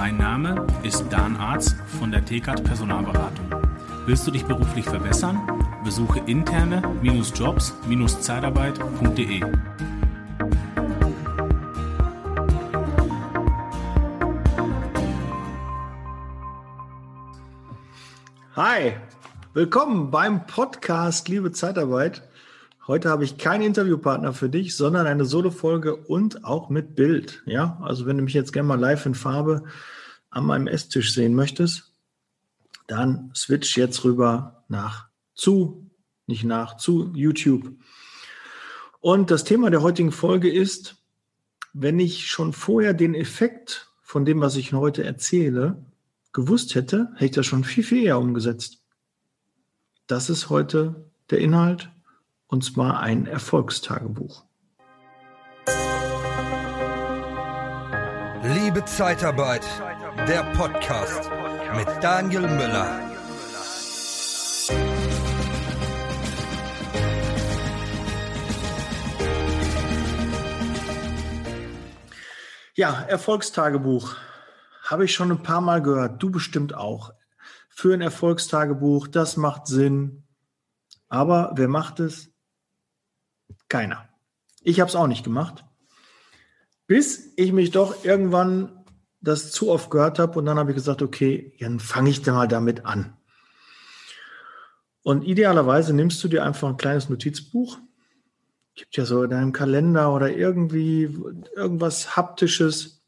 Mein Name ist Dan Arz von der TKAT Personalberatung. Willst du dich beruflich verbessern? Besuche interne-jobs-zeitarbeit.de. Hi, willkommen beim Podcast Liebe Zeitarbeit. Heute habe ich keinen Interviewpartner für dich, sondern eine Solo-Folge und auch mit Bild. Ja, also wenn du mich jetzt gerne mal live in Farbe an meinem Esstisch sehen möchtest, dann switch jetzt rüber nach zu, nicht nach zu YouTube. Und das Thema der heutigen Folge ist, wenn ich schon vorher den Effekt von dem, was ich heute erzähle, gewusst hätte, hätte ich das schon viel, viel eher umgesetzt. Das ist heute der Inhalt und zwar ein Erfolgstagebuch. Liebe Zeitarbeit, der Podcast mit Daniel Müller. Ja, Erfolgstagebuch habe ich schon ein paar Mal gehört, du bestimmt auch. Für ein Erfolgstagebuch, das macht Sinn. Aber wer macht es? Keiner. Ich habe es auch nicht gemacht. Bis ich mich doch irgendwann das zu oft gehört habe und dann habe ich gesagt, okay, dann fange ich da mal damit an. Und idealerweise nimmst du dir einfach ein kleines Notizbuch. Gibt ja so in deinem Kalender oder irgendwie irgendwas haptisches,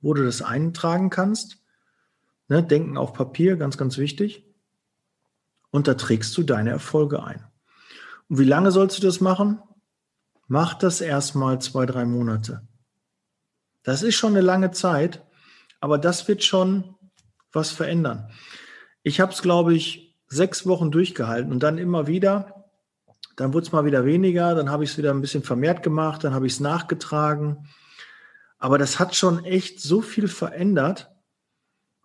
wo du das eintragen kannst. Ne, Denken auf Papier, ganz, ganz wichtig. Und da trägst du deine Erfolge ein. Und wie lange sollst du das machen? Mach das erstmal zwei, drei Monate. Das ist schon eine lange Zeit, aber das wird schon was verändern. Ich habe es, glaube ich, sechs Wochen durchgehalten und dann immer wieder. Dann wurde es mal wieder weniger, dann habe ich es wieder ein bisschen vermehrt gemacht, dann habe ich es nachgetragen. Aber das hat schon echt so viel verändert,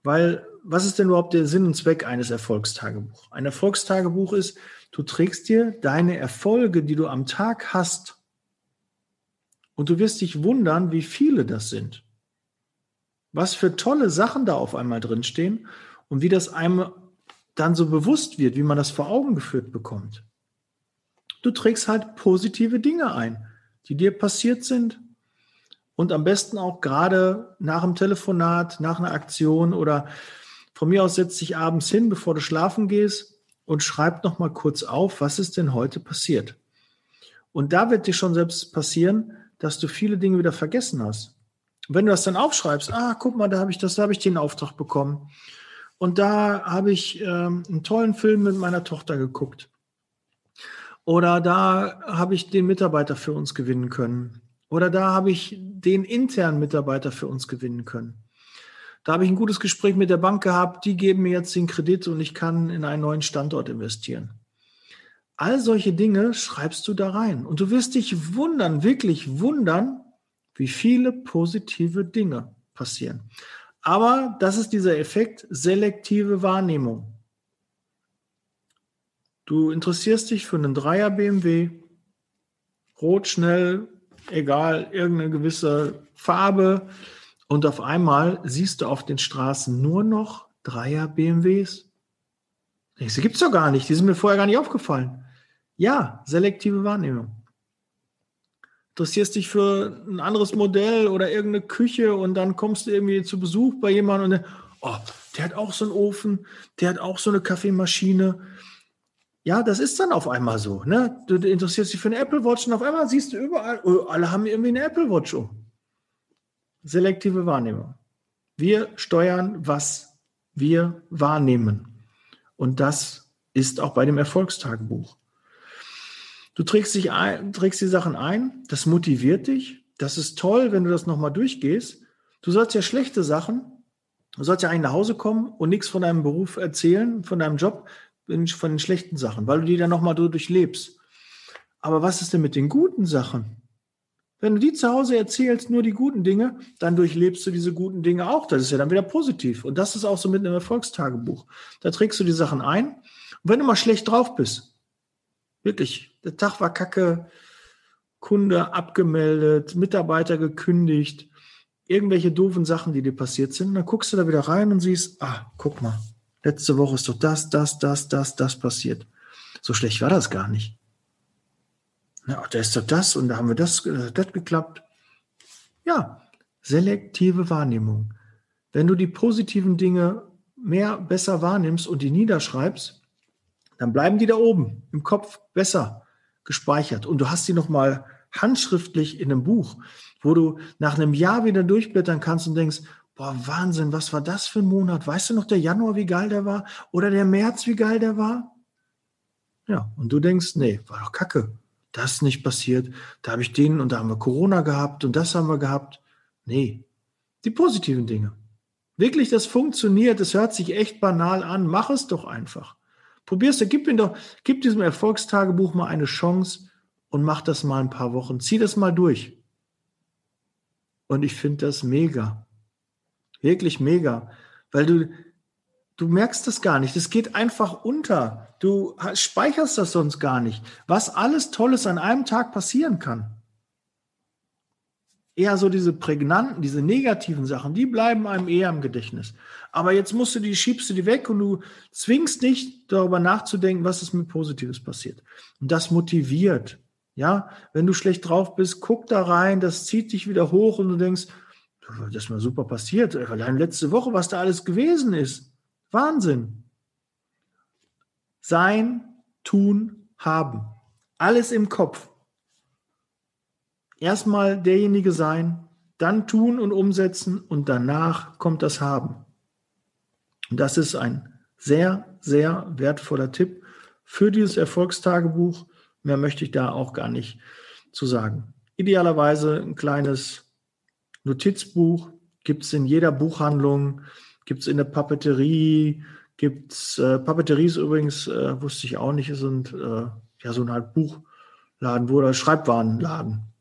weil was ist denn überhaupt der Sinn und Zweck eines Erfolgstagebuchs? Ein Erfolgstagebuch ist, du trägst dir deine Erfolge, die du am Tag hast, und du wirst dich wundern, wie viele das sind. Was für tolle Sachen da auf einmal drinstehen und wie das einem dann so bewusst wird, wie man das vor Augen geführt bekommt. Du trägst halt positive Dinge ein, die dir passiert sind, und am besten auch gerade nach dem Telefonat, nach einer Aktion oder von mir aus setzt dich abends hin, bevor du schlafen gehst und schreib noch mal kurz auf, was ist denn heute passiert. Und da wird dir schon selbst passieren, dass du viele Dinge wieder vergessen hast. Wenn du das dann aufschreibst, ah, guck mal, da habe ich das, da habe ich den Auftrag bekommen. Und da habe ich ähm, einen tollen Film mit meiner Tochter geguckt. Oder da habe ich den Mitarbeiter für uns gewinnen können. Oder da habe ich den internen Mitarbeiter für uns gewinnen können. Da habe ich ein gutes Gespräch mit der Bank gehabt, die geben mir jetzt den Kredit und ich kann in einen neuen Standort investieren. All solche Dinge schreibst du da rein. Und du wirst dich wundern, wirklich wundern, wie viele positive Dinge passieren. Aber das ist dieser Effekt selektive Wahrnehmung. Du interessierst dich für einen Dreier BMW, rot schnell, egal, irgendeine gewisse Farbe. Und auf einmal siehst du auf den Straßen nur noch Dreier BMWs. Die gibt es doch gar nicht, die sind mir vorher gar nicht aufgefallen. Ja, selektive Wahrnehmung. Interessierst dich für ein anderes Modell oder irgendeine Küche und dann kommst du irgendwie zu Besuch bei jemandem und oh, der hat auch so einen Ofen, der hat auch so eine Kaffeemaschine ja, das ist dann auf einmal so. Ne? Du, du interessierst dich für eine Apple Watch und auf einmal siehst du überall, oh, alle haben irgendwie eine Apple Watch um. Selektive Wahrnehmung. Wir steuern, was wir wahrnehmen. Und das ist auch bei dem Erfolgstagebuch. Du trägst, dich ein, trägst die Sachen ein, das motiviert dich. Das ist toll, wenn du das nochmal durchgehst. Du sollst ja schlechte Sachen, du sollst ja eigentlich nach Hause kommen und nichts von deinem Beruf erzählen, von deinem Job von den schlechten Sachen, weil du die dann nochmal durchlebst. Aber was ist denn mit den guten Sachen? Wenn du die zu Hause erzählst, nur die guten Dinge, dann durchlebst du diese guten Dinge auch. Das ist ja dann wieder positiv. Und das ist auch so mit einem Erfolgstagebuch. Da trägst du die Sachen ein. Und wenn du mal schlecht drauf bist, wirklich, der Tag war kacke, Kunde abgemeldet, Mitarbeiter gekündigt, irgendwelche doofen Sachen, die dir passiert sind. Und dann guckst du da wieder rein und siehst, ah, guck mal, letzte Woche ist doch das, das, das, das, das passiert. So schlecht war das gar nicht. Ja, da ist doch das und da haben wir das, äh, das geklappt. Ja, selektive Wahrnehmung. Wenn du die positiven Dinge mehr besser wahrnimmst und die niederschreibst, dann bleiben die da oben im Kopf besser gespeichert und du hast die noch mal handschriftlich in einem Buch, wo du nach einem Jahr wieder durchblättern kannst und denkst, boah, Wahnsinn, was war das für ein Monat? Weißt du noch der Januar, wie geil der war? Oder der März, wie geil der war? Ja, und du denkst, nee, war doch kacke. Das ist nicht passiert. Da habe ich den und da haben wir Corona gehabt und das haben wir gehabt. Nee, die positiven Dinge. Wirklich, das funktioniert. Es hört sich echt banal an. Mach es doch einfach. Probier's, gib ihm doch, gib diesem Erfolgstagebuch mal eine Chance und mach das mal ein paar Wochen. Zieh das mal durch. Und ich finde das mega. Wirklich mega. Weil du, du merkst das gar nicht. Es geht einfach unter. Du speicherst das sonst gar nicht. Was alles Tolles an einem Tag passieren kann eher so diese prägnanten, diese negativen Sachen, die bleiben einem eher im Gedächtnis. Aber jetzt musst du die, schiebst du die weg und du zwingst nicht darüber nachzudenken, was ist mit Positives passiert. Und das motiviert. Ja, wenn du schlecht drauf bist, guck da rein, das zieht dich wieder hoch und du denkst, das ist mal super passiert. Allein letzte Woche, was da alles gewesen ist. Wahnsinn. Sein, tun, haben. Alles im Kopf erstmal derjenige sein, dann tun und umsetzen und danach kommt das Haben. Und das ist ein sehr, sehr wertvoller Tipp für dieses Erfolgstagebuch. Mehr möchte ich da auch gar nicht zu sagen. Idealerweise ein kleines Notizbuch gibt es in jeder Buchhandlung, gibt es in der Papeterie, gibt es, äh, Papeterie ist übrigens, äh, wusste ich auch nicht, sind äh, ja so ein halt Buchladen, oder Schreibwarenladen.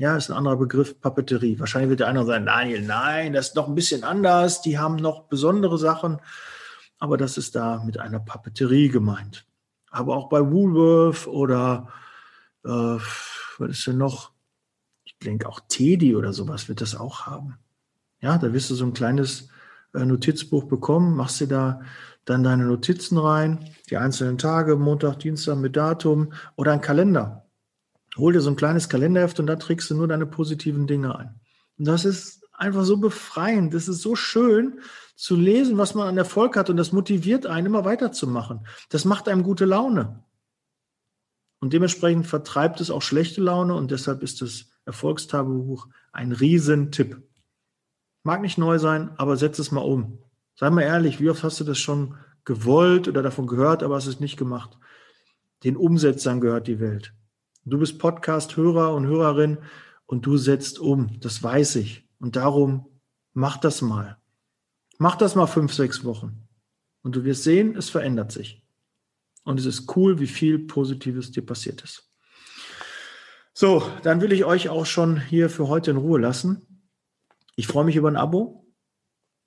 Ja, ist ein anderer Begriff, Papeterie. Wahrscheinlich wird der eine sagen, Daniel, nein, das ist noch ein bisschen anders. Die haben noch besondere Sachen. Aber das ist da mit einer Papeterie gemeint. Aber auch bei Woolworth oder äh, was ist denn noch? Ich denke auch Teddy oder sowas wird das auch haben. Ja, da wirst du so ein kleines äh, Notizbuch bekommen, machst dir da dann deine Notizen rein, die einzelnen Tage, Montag, Dienstag mit Datum oder ein Kalender hol dir so ein kleines Kalenderheft und da trägst du nur deine positiven Dinge ein. Und das ist einfach so befreiend. Das ist so schön zu lesen, was man an Erfolg hat und das motiviert einen, immer weiterzumachen. Das macht einem gute Laune. Und dementsprechend vertreibt es auch schlechte Laune und deshalb ist das Erfolgstagebuch ein Riesentipp. Mag nicht neu sein, aber setz es mal um. Sei mal ehrlich, wie oft hast du das schon gewollt oder davon gehört, aber hast es nicht gemacht? Den Umsetzern gehört die Welt. Du bist Podcast-Hörer und Hörerin und du setzt um. Das weiß ich. Und darum mach das mal. Mach das mal fünf, sechs Wochen. Und du wirst sehen, es verändert sich. Und es ist cool, wie viel Positives dir passiert ist. So, dann will ich euch auch schon hier für heute in Ruhe lassen. Ich freue mich über ein Abo.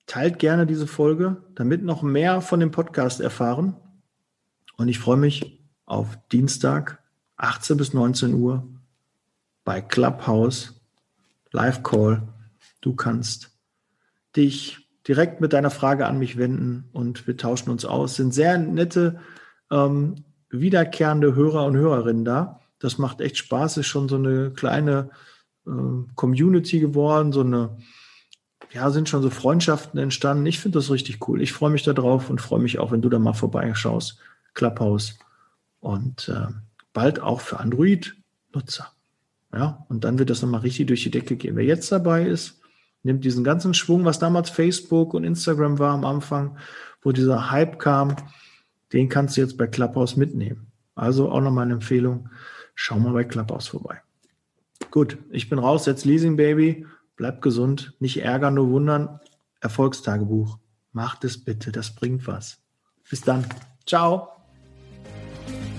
Teilt gerne diese Folge, damit noch mehr von dem Podcast erfahren. Und ich freue mich auf Dienstag 18 bis 19 Uhr bei Clubhouse, Live Call. Du kannst dich direkt mit deiner Frage an mich wenden und wir tauschen uns aus. Sind sehr nette, ähm, wiederkehrende Hörer und Hörerinnen da. Das macht echt Spaß. Ist schon so eine kleine äh, Community geworden, so eine, ja, sind schon so Freundschaften entstanden. Ich finde das richtig cool. Ich freue mich darauf und freue mich auch, wenn du da mal vorbeischaust. Clubhouse. Und äh, bald auch für Android-Nutzer. Ja, und dann wird das nochmal richtig durch die Decke gehen. Wer jetzt dabei ist, nimmt diesen ganzen Schwung, was damals Facebook und Instagram war am Anfang, wo dieser Hype kam, den kannst du jetzt bei Clubhouse mitnehmen. Also auch nochmal eine Empfehlung, schau mal bei Clubhouse vorbei. Gut, ich bin raus, jetzt Leasing Baby, bleib gesund, nicht ärgern, nur wundern. Erfolgstagebuch, macht es bitte, das bringt was. Bis dann, ciao.